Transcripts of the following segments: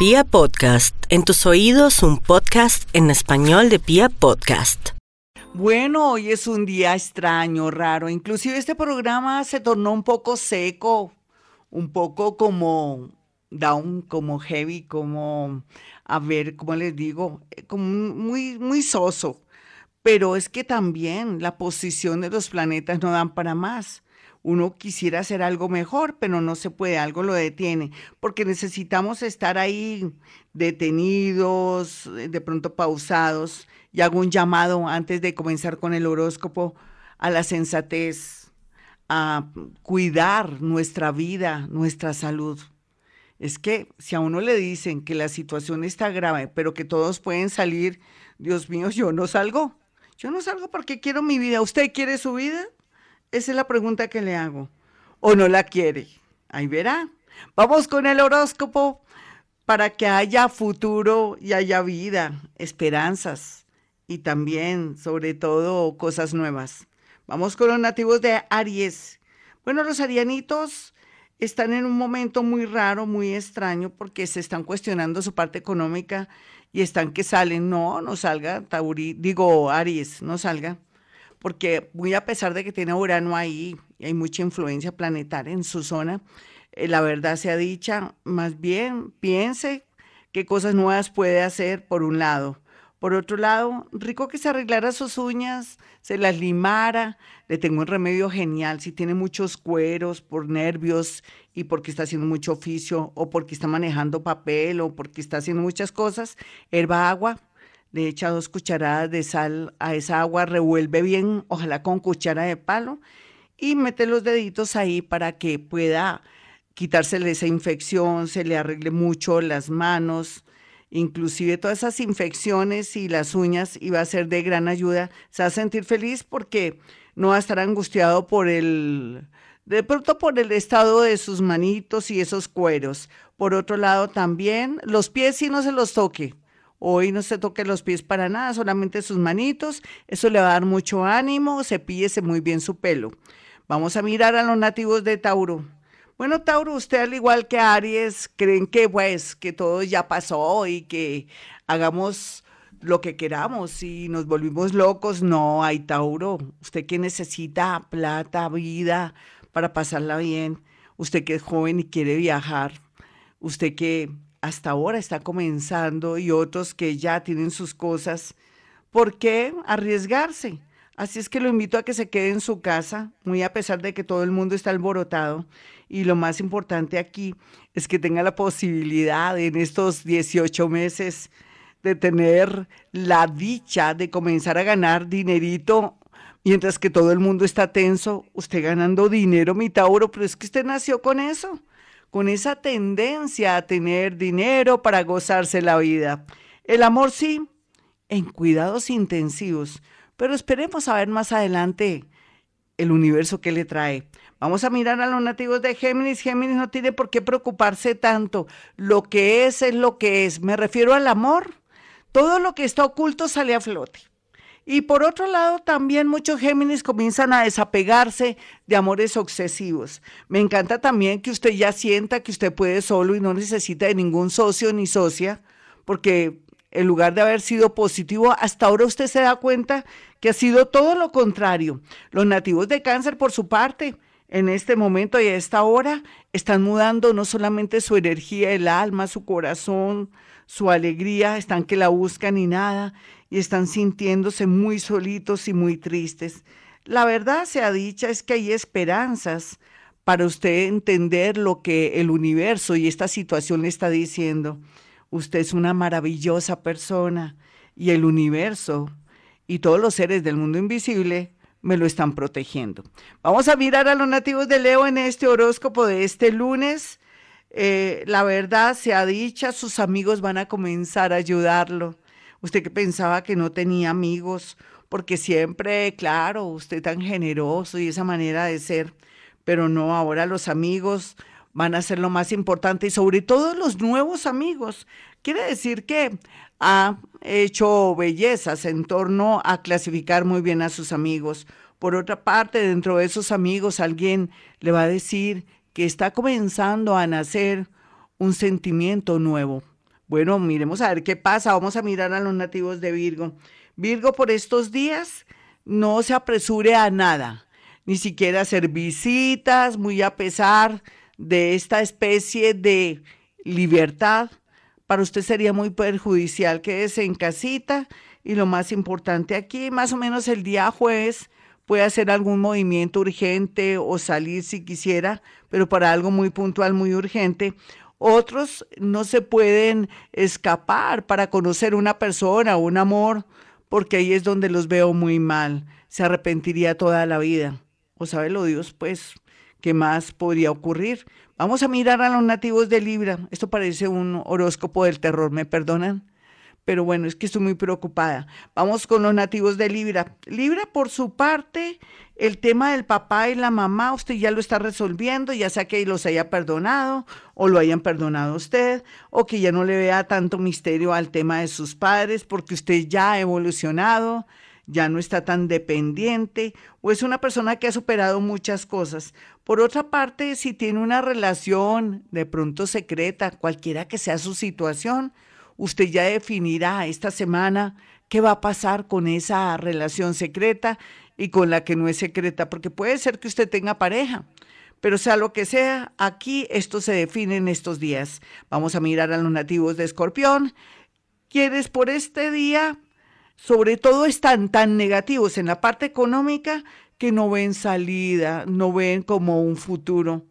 Pia Podcast, en tus oídos un podcast en español de Pia Podcast. Bueno, hoy es un día extraño, raro. Inclusive este programa se tornó un poco seco, un poco como down, como heavy, como, a ver, ¿cómo les digo? Como muy, muy soso. Pero es que también la posición de los planetas no dan para más uno quisiera hacer algo mejor, pero no se puede, algo lo detiene, porque necesitamos estar ahí detenidos, de pronto pausados, y hago un llamado antes de comenzar con el horóscopo a la sensatez, a cuidar nuestra vida, nuestra salud. Es que si a uno le dicen que la situación está grave, pero que todos pueden salir, Dios mío, yo no salgo. Yo no salgo porque quiero mi vida. ¿Usted quiere su vida? Esa es la pregunta que le hago. ¿O no la quiere? Ahí verá. Vamos con el horóscopo para que haya futuro y haya vida, esperanzas y también, sobre todo, cosas nuevas. Vamos con los nativos de Aries. Bueno, los arianitos están en un momento muy raro, muy extraño, porque se están cuestionando su parte económica y están que salen. No, no salga, Tauri, digo Aries, no salga porque muy a pesar de que tiene Urano ahí y hay mucha influencia planetaria en su zona, eh, la verdad sea dicha, más bien piense qué cosas nuevas puede hacer por un lado. Por otro lado, rico que se arreglara sus uñas, se las limara. Le tengo un remedio genial. Si tiene muchos cueros por nervios y porque está haciendo mucho oficio o porque está manejando papel o porque está haciendo muchas cosas, herba agua, le echa dos cucharadas de sal a esa agua, revuelve bien, ojalá con cuchara de palo, y mete los deditos ahí para que pueda quitársele esa infección, se le arregle mucho las manos, inclusive todas esas infecciones y las uñas, y va a ser de gran ayuda. Se va a sentir feliz porque no va a estar angustiado por el, de pronto por el estado de sus manitos y esos cueros. Por otro lado, también los pies si no se los toque Hoy no se toque los pies para nada, solamente sus manitos. Eso le va a dar mucho ánimo. Cepíllese muy bien su pelo. Vamos a mirar a los nativos de Tauro. Bueno, Tauro, usted al igual que Aries, creen que pues que todo ya pasó y que hagamos lo que queramos y nos volvimos locos. No, hay Tauro. Usted que necesita plata, vida para pasarla bien. Usted que es joven y quiere viajar. Usted que hasta ahora está comenzando y otros que ya tienen sus cosas, ¿por qué arriesgarse? Así es que lo invito a que se quede en su casa, muy a pesar de que todo el mundo está alborotado. Y lo más importante aquí es que tenga la posibilidad en estos 18 meses de tener la dicha de comenzar a ganar dinerito, mientras que todo el mundo está tenso, usted ganando dinero, mi Tauro, pero es que usted nació con eso con esa tendencia a tener dinero para gozarse la vida. El amor sí, en cuidados intensivos, pero esperemos a ver más adelante el universo que le trae. Vamos a mirar a los nativos de Géminis. Géminis no tiene por qué preocuparse tanto. Lo que es es lo que es. Me refiero al amor. Todo lo que está oculto sale a flote. Y por otro lado, también muchos Géminis comienzan a desapegarse de amores obsesivos. Me encanta también que usted ya sienta que usted puede solo y no necesita de ningún socio ni socia, porque en lugar de haber sido positivo, hasta ahora usted se da cuenta que ha sido todo lo contrario. Los nativos de cáncer, por su parte, en este momento y a esta hora, están mudando no solamente su energía, el alma, su corazón, su alegría, están que la buscan y nada, y están sintiéndose muy solitos y muy tristes. La verdad sea dicha es que hay esperanzas para usted entender lo que el universo y esta situación le está diciendo. Usted es una maravillosa persona y el universo y todos los seres del mundo invisible me lo están protegiendo. Vamos a mirar a los nativos de Leo en este horóscopo de este lunes. Eh, la verdad sea dicha, sus amigos van a comenzar a ayudarlo. Usted que pensaba que no tenía amigos, porque siempre, claro, usted tan generoso y esa manera de ser, pero no, ahora los amigos van a ser lo más importante y sobre todo los nuevos amigos. Quiere decir que ha hecho bellezas en torno a clasificar muy bien a sus amigos. Por otra parte, dentro de esos amigos alguien le va a decir que está comenzando a nacer un sentimiento nuevo Bueno, miremos a ver qué pasa. Vamos a mirar a los nativos de Virgo. Virgo, por estos días, no se apresure a nada, ni siquiera hacer visitas, muy a pesar de esta especie de libertad. Para usted sería muy perjudicial quédese en casita y lo más importante aquí, más o menos el día jueves, puede hacer algún movimiento urgente o salir si quisiera, pero para algo muy puntual, muy urgente. Otros no se pueden escapar para conocer una persona o un amor, porque ahí es donde los veo muy mal. Se arrepentiría toda la vida. O sabe lo Dios, pues, ¿qué más podría ocurrir? Vamos a mirar a los nativos de Libra. Esto parece un horóscopo del terror, ¿me perdonan? pero bueno, es que estoy muy preocupada. Vamos con los nativos de Libra. Libra, por su parte, el tema del papá y la mamá, usted ya lo está resolviendo, ya sea que los haya perdonado o lo hayan perdonado a usted, o que ya no le vea tanto misterio al tema de sus padres, porque usted ya ha evolucionado, ya no está tan dependiente, o es una persona que ha superado muchas cosas. Por otra parte, si tiene una relación de pronto secreta, cualquiera que sea su situación, usted ya definirá esta semana qué va a pasar con esa relación secreta y con la que no es secreta, porque puede ser que usted tenga pareja, pero sea lo que sea, aquí esto se define en estos días. Vamos a mirar a los nativos de Escorpión, quienes por este día, sobre todo están tan negativos en la parte económica que no ven salida, no ven como un futuro.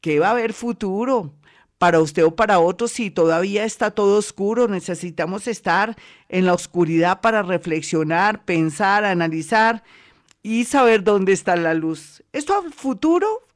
¿Qué va a haber futuro? para usted o para otros, si todavía está todo oscuro, necesitamos estar en la oscuridad para reflexionar, pensar, analizar y saber dónde está la luz. Esto a futuro,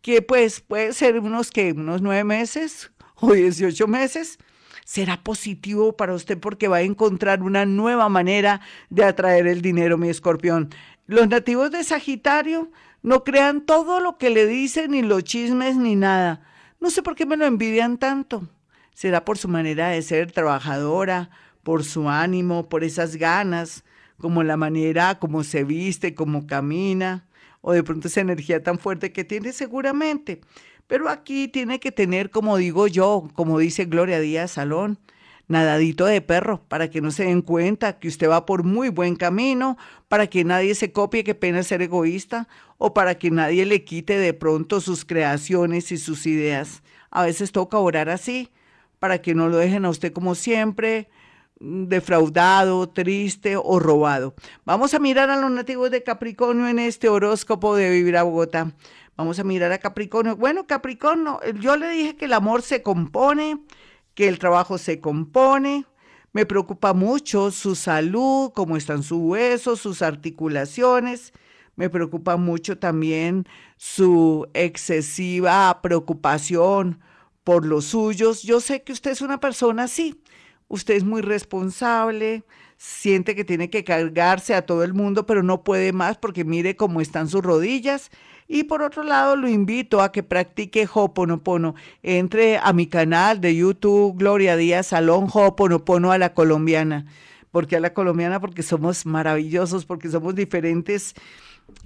que pues puede ser unos que unos nueve meses o dieciocho meses, será positivo para usted porque va a encontrar una nueva manera de atraer el dinero, mi escorpión. Los nativos de Sagitario no crean todo lo que le dicen, ni los chismes, ni nada no sé por qué me lo envidian tanto. Será por su manera de ser trabajadora, por su ánimo, por esas ganas, como la manera como se viste, como camina, o de pronto esa energía tan fuerte que tiene seguramente. Pero aquí tiene que tener, como digo yo, como dice Gloria Díaz Salón, nadadito de perro, para que no se den cuenta que usted va por muy buen camino, para que nadie se copie, que pena ser egoísta, o para que nadie le quite de pronto sus creaciones y sus ideas. A veces toca orar así, para que no lo dejen a usted como siempre, mm, defraudado, triste o robado. Vamos a mirar a los nativos de Capricornio en este horóscopo de Vivir a Bogotá. Vamos a mirar a Capricornio. Bueno, Capricornio, yo le dije que el amor se compone que el trabajo se compone. Me preocupa mucho su salud, cómo están sus huesos, sus articulaciones. Me preocupa mucho también su excesiva preocupación por los suyos. Yo sé que usted es una persona así. Usted es muy responsable, siente que tiene que cargarse a todo el mundo, pero no puede más porque mire cómo están sus rodillas y por otro lado, lo invito a que practique Hoponopono. Entre a mi canal de YouTube, Gloria Díaz Salón Hoponopono a la colombiana. porque a la colombiana? Porque somos maravillosos, porque somos diferentes.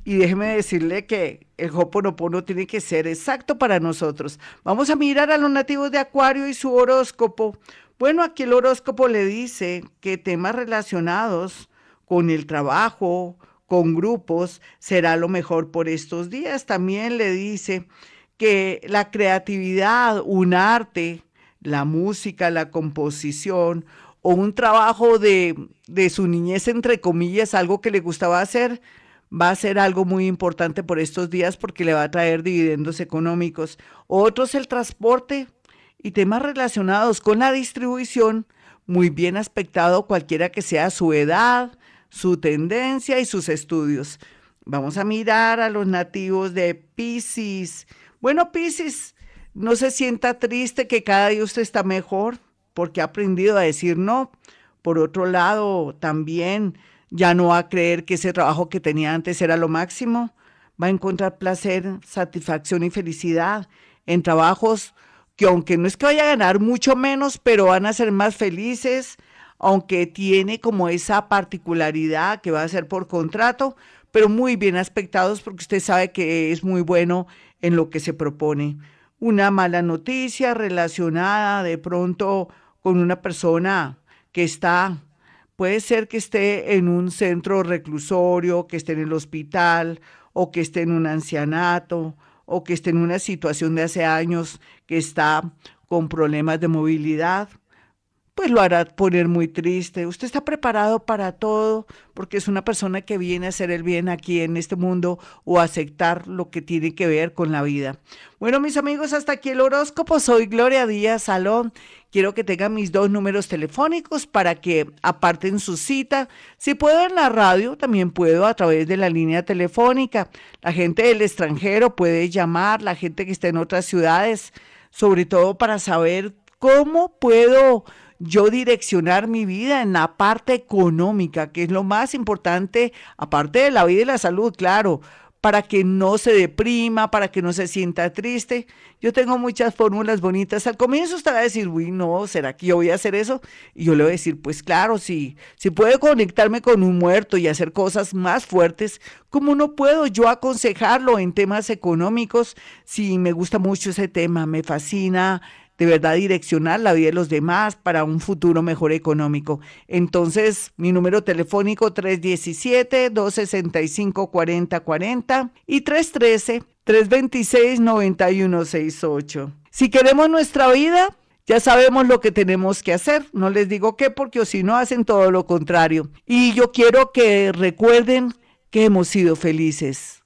Y déjeme decirle que el Hoponopono tiene que ser exacto para nosotros. Vamos a mirar a los nativos de Acuario y su horóscopo. Bueno, aquí el horóscopo le dice que temas relacionados con el trabajo, con grupos será lo mejor por estos días. También le dice que la creatividad, un arte, la música, la composición o un trabajo de, de su niñez, entre comillas, algo que le gustaba hacer, va a ser algo muy importante por estos días porque le va a traer dividendos económicos. Otros el transporte y temas relacionados con la distribución, muy bien aspectado cualquiera que sea su edad, su tendencia y sus estudios. Vamos a mirar a los nativos de Pisces. Bueno, Pisces, no se sienta triste que cada día usted está mejor porque ha aprendido a decir no. Por otro lado, también ya no va a creer que ese trabajo que tenía antes era lo máximo. Va a encontrar placer, satisfacción y felicidad en trabajos que aunque no es que vaya a ganar mucho menos, pero van a ser más felices, aunque tiene como esa particularidad que va a ser por contrato, pero muy bien aspectados porque usted sabe que es muy bueno en lo que se propone. Una mala noticia relacionada de pronto con una persona que está, puede ser que esté en un centro reclusorio, que esté en el hospital o que esté en un ancianato o que esté en una situación de hace años que está con problemas de movilidad pues lo hará poner muy triste. Usted está preparado para todo porque es una persona que viene a hacer el bien aquí en este mundo o a aceptar lo que tiene que ver con la vida. Bueno, mis amigos, hasta aquí el horóscopo. Soy Gloria Díaz Salón. Quiero que tengan mis dos números telefónicos para que aparten su cita. Si puedo en la radio, también puedo a través de la línea telefónica. La gente del extranjero puede llamar, la gente que está en otras ciudades, sobre todo para saber cómo puedo yo direccionar mi vida en la parte económica, que es lo más importante, aparte de la vida y la salud, claro, para que no se deprima, para que no se sienta triste. Yo tengo muchas fórmulas bonitas. Al comienzo usted va a decir, uy, no, ¿será que yo voy a hacer eso? Y yo le voy a decir, pues claro, sí, si puedo conectarme con un muerto y hacer cosas más fuertes, ¿cómo no puedo yo aconsejarlo en temas económicos? Si me gusta mucho ese tema, me fascina de verdad direccionar la vida de los demás para un futuro mejor económico. Entonces, mi número telefónico 317-265-4040 y 313-326-9168. Si queremos nuestra vida, ya sabemos lo que tenemos que hacer. No les digo qué, porque si no hacen todo lo contrario. Y yo quiero que recuerden que hemos sido felices